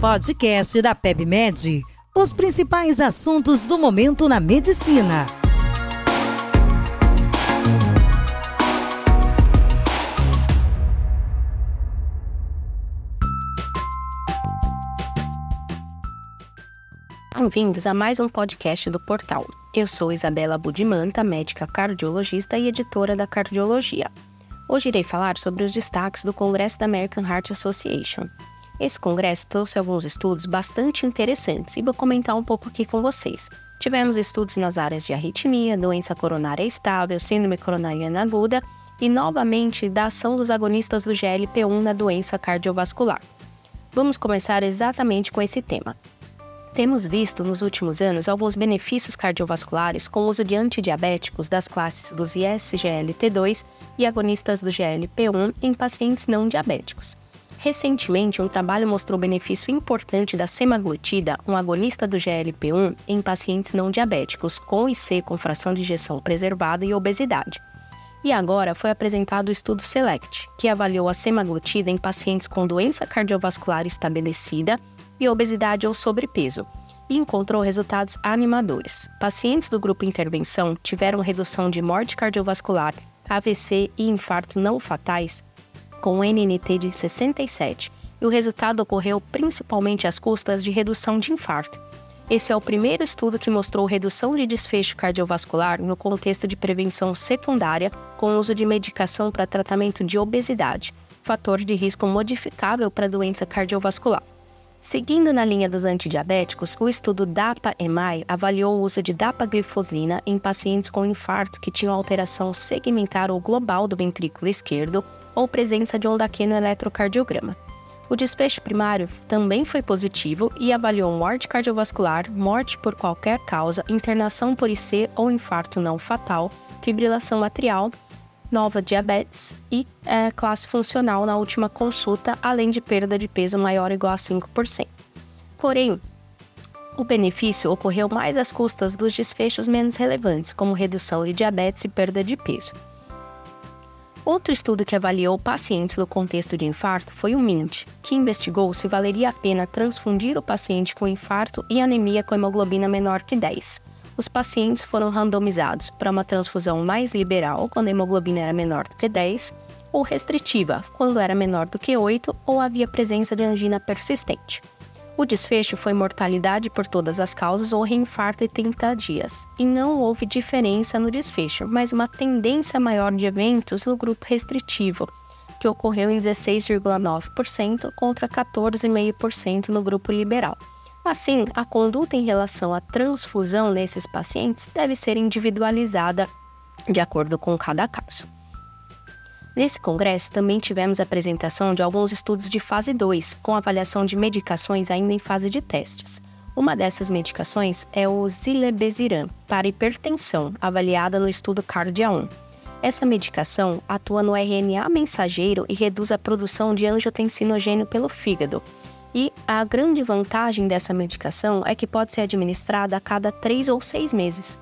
Podcast da PebMed. Os principais assuntos do momento na medicina. Bem-vindos a mais um podcast do portal. Eu sou Isabela Budimanta, médica cardiologista e editora da Cardiologia. Hoje irei falar sobre os destaques do Congresso da American Heart Association. Esse congresso trouxe alguns estudos bastante interessantes e vou comentar um pouco aqui com vocês. Tivemos estudos nas áreas de arritmia, doença coronária estável, síndrome coronariana aguda e, novamente, da ação dos agonistas do GLP-1 na doença cardiovascular. Vamos começar exatamente com esse tema. Temos visto nos últimos anos alguns benefícios cardiovasculares com o uso de antidiabéticos das classes dos ISGLT2 e agonistas do GLP-1 em pacientes não diabéticos. Recentemente, um trabalho mostrou benefício importante da semaglutida, um agonista do GLP-1, em pacientes não diabéticos, com IC com fração de injeção preservada e obesidade. E agora foi apresentado o estudo SELECT, que avaliou a semaglutida em pacientes com doença cardiovascular estabelecida e obesidade ou sobrepeso, e encontrou resultados animadores. Pacientes do grupo intervenção tiveram redução de morte cardiovascular, AVC e infarto não fatais com NNT de 67, e o resultado ocorreu principalmente às custas de redução de infarto. Esse é o primeiro estudo que mostrou redução de desfecho cardiovascular no contexto de prevenção secundária com uso de medicação para tratamento de obesidade, fator de risco modificável para doença cardiovascular. Seguindo na linha dos antidiabéticos, o estudo DAPA-EMAI avaliou o uso de dapaglifosina em pacientes com infarto que tinham alteração segmentar ou global do ventrículo esquerdo ou presença de onda Q no eletrocardiograma. O desfecho primário também foi positivo e avaliou morte cardiovascular, morte por qualquer causa, internação por IC ou infarto não fatal, fibrilação atrial nova diabetes e é, classe funcional na última consulta, além de perda de peso maior ou igual a 5%. Porém, o benefício ocorreu mais às custas dos desfechos menos relevantes, como redução de diabetes e perda de peso. Outro estudo que avaliou pacientes no contexto de infarto foi o MINT, que investigou se valeria a pena transfundir o paciente com infarto e anemia com hemoglobina menor que 10 os pacientes foram randomizados para uma transfusão mais liberal, quando a hemoglobina era menor do que 10, ou restritiva, quando era menor do que 8 ou havia presença de angina persistente. O desfecho foi mortalidade por todas as causas ou reinfarto em 30 dias, e não houve diferença no desfecho, mas uma tendência maior de eventos no grupo restritivo, que ocorreu em 16,9% contra 14,5% no grupo liberal. Assim, a conduta em relação à transfusão nesses pacientes deve ser individualizada de acordo com cada caso. Nesse congresso também tivemos a apresentação de alguns estudos de fase 2, com avaliação de medicações ainda em fase de testes. Uma dessas medicações é o Zilebesiran, para hipertensão, avaliada no estudo Cardia 1. Essa medicação atua no RNA mensageiro e reduz a produção de angiotensinogênio pelo fígado, e a grande vantagem dessa medicação é que pode ser administrada a cada três ou seis meses.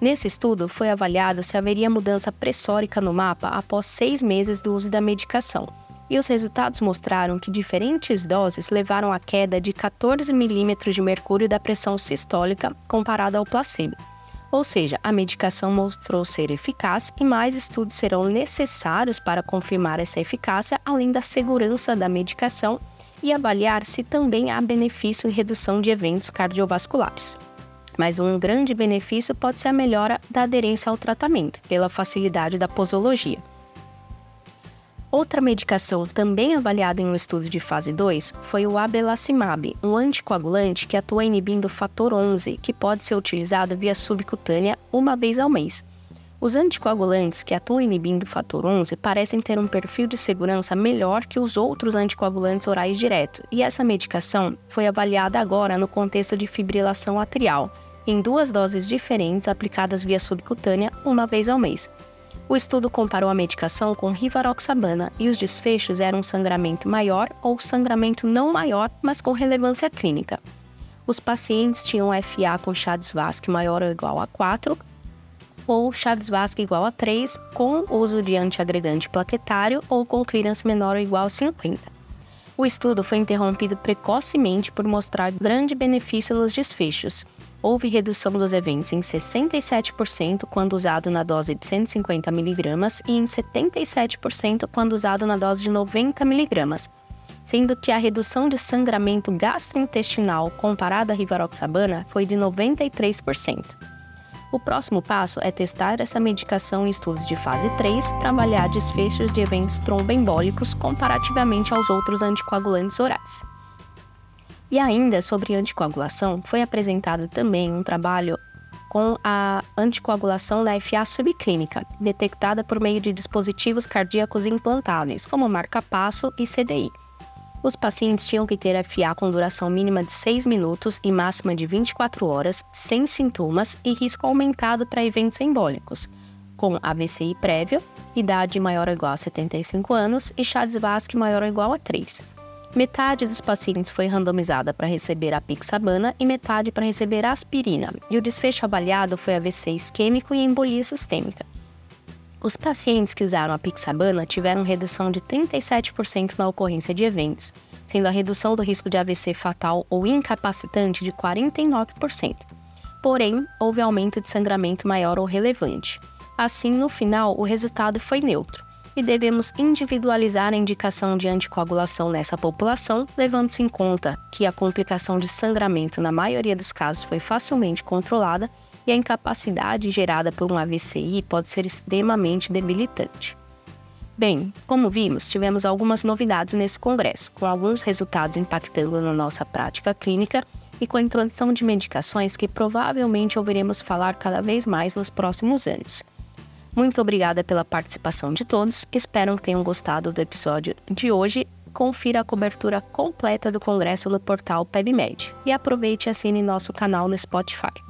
Nesse estudo, foi avaliado se haveria mudança pressórica no mapa após seis meses do uso da medicação, e os resultados mostraram que diferentes doses levaram à queda de 14 milímetros de mercúrio da pressão sistólica comparada ao placebo. Ou seja, a medicação mostrou ser eficaz e mais estudos serão necessários para confirmar essa eficácia, além da segurança da medicação e avaliar se também há benefício em redução de eventos cardiovasculares. Mas um grande benefício pode ser a melhora da aderência ao tratamento, pela facilidade da posologia. Outra medicação também avaliada em um estudo de fase 2 foi o abelacimab, um anticoagulante que atua inibindo o fator 11, que pode ser utilizado via subcutânea uma vez ao mês. Os anticoagulantes que atuam inibindo o fator 11 parecem ter um perfil de segurança melhor que os outros anticoagulantes orais direto, e essa medicação foi avaliada agora no contexto de fibrilação atrial, em duas doses diferentes aplicadas via subcutânea uma vez ao mês. O estudo comparou a medicação com rivaroxabana e os desfechos eram sangramento maior ou sangramento não maior, mas com relevância clínica. Os pacientes tinham FA com Chades-Vasque maior ou igual a 4, ou Chades-Vasque igual a 3, com uso de antiagregante plaquetário ou com clearance menor ou igual a 50. O estudo foi interrompido precocemente por mostrar grande benefício nos desfechos. Houve redução dos eventos em 67% quando usado na dose de 150 mg e em 77% quando usado na dose de 90 mg, sendo que a redução de sangramento gastrointestinal comparada à rivaroxabana foi de 93%. O próximo passo é testar essa medicação em estudos de fase 3 para avaliar desfechos de eventos tromboembólicos comparativamente aos outros anticoagulantes orais. E ainda sobre anticoagulação, foi apresentado também um trabalho com a anticoagulação da FA subclínica, detectada por meio de dispositivos cardíacos implantáveis, como marca-passo e CDI. Os pacientes tinham que ter FA com duração mínima de 6 minutos e máxima de 24 horas, sem sintomas e risco aumentado para eventos embólicos, com AVCI prévio, idade maior ou igual a 75 anos e Chades-Vasque maior ou igual a 3. Metade dos pacientes foi randomizada para receber a pixabana e metade para receber a aspirina, e o desfecho avaliado foi AVC isquêmico e embolia sistêmica. Os pacientes que usaram a pixabana tiveram redução de 37% na ocorrência de eventos, sendo a redução do risco de AVC fatal ou incapacitante de 49%. Porém, houve aumento de sangramento maior ou relevante. Assim, no final, o resultado foi neutro e devemos individualizar a indicação de anticoagulação nessa população, levando-se em conta que a complicação de sangramento na maioria dos casos foi facilmente controlada e a incapacidade gerada por um AVCI pode ser extremamente debilitante. Bem, como vimos, tivemos algumas novidades nesse congresso, com alguns resultados impactando na nossa prática clínica e com a introdução de medicações que provavelmente ouviremos falar cada vez mais nos próximos anos. Muito obrigada pela participação de todos, espero que tenham gostado do episódio de hoje. Confira a cobertura completa do congresso no portal PebMed e aproveite e assine nosso canal no Spotify.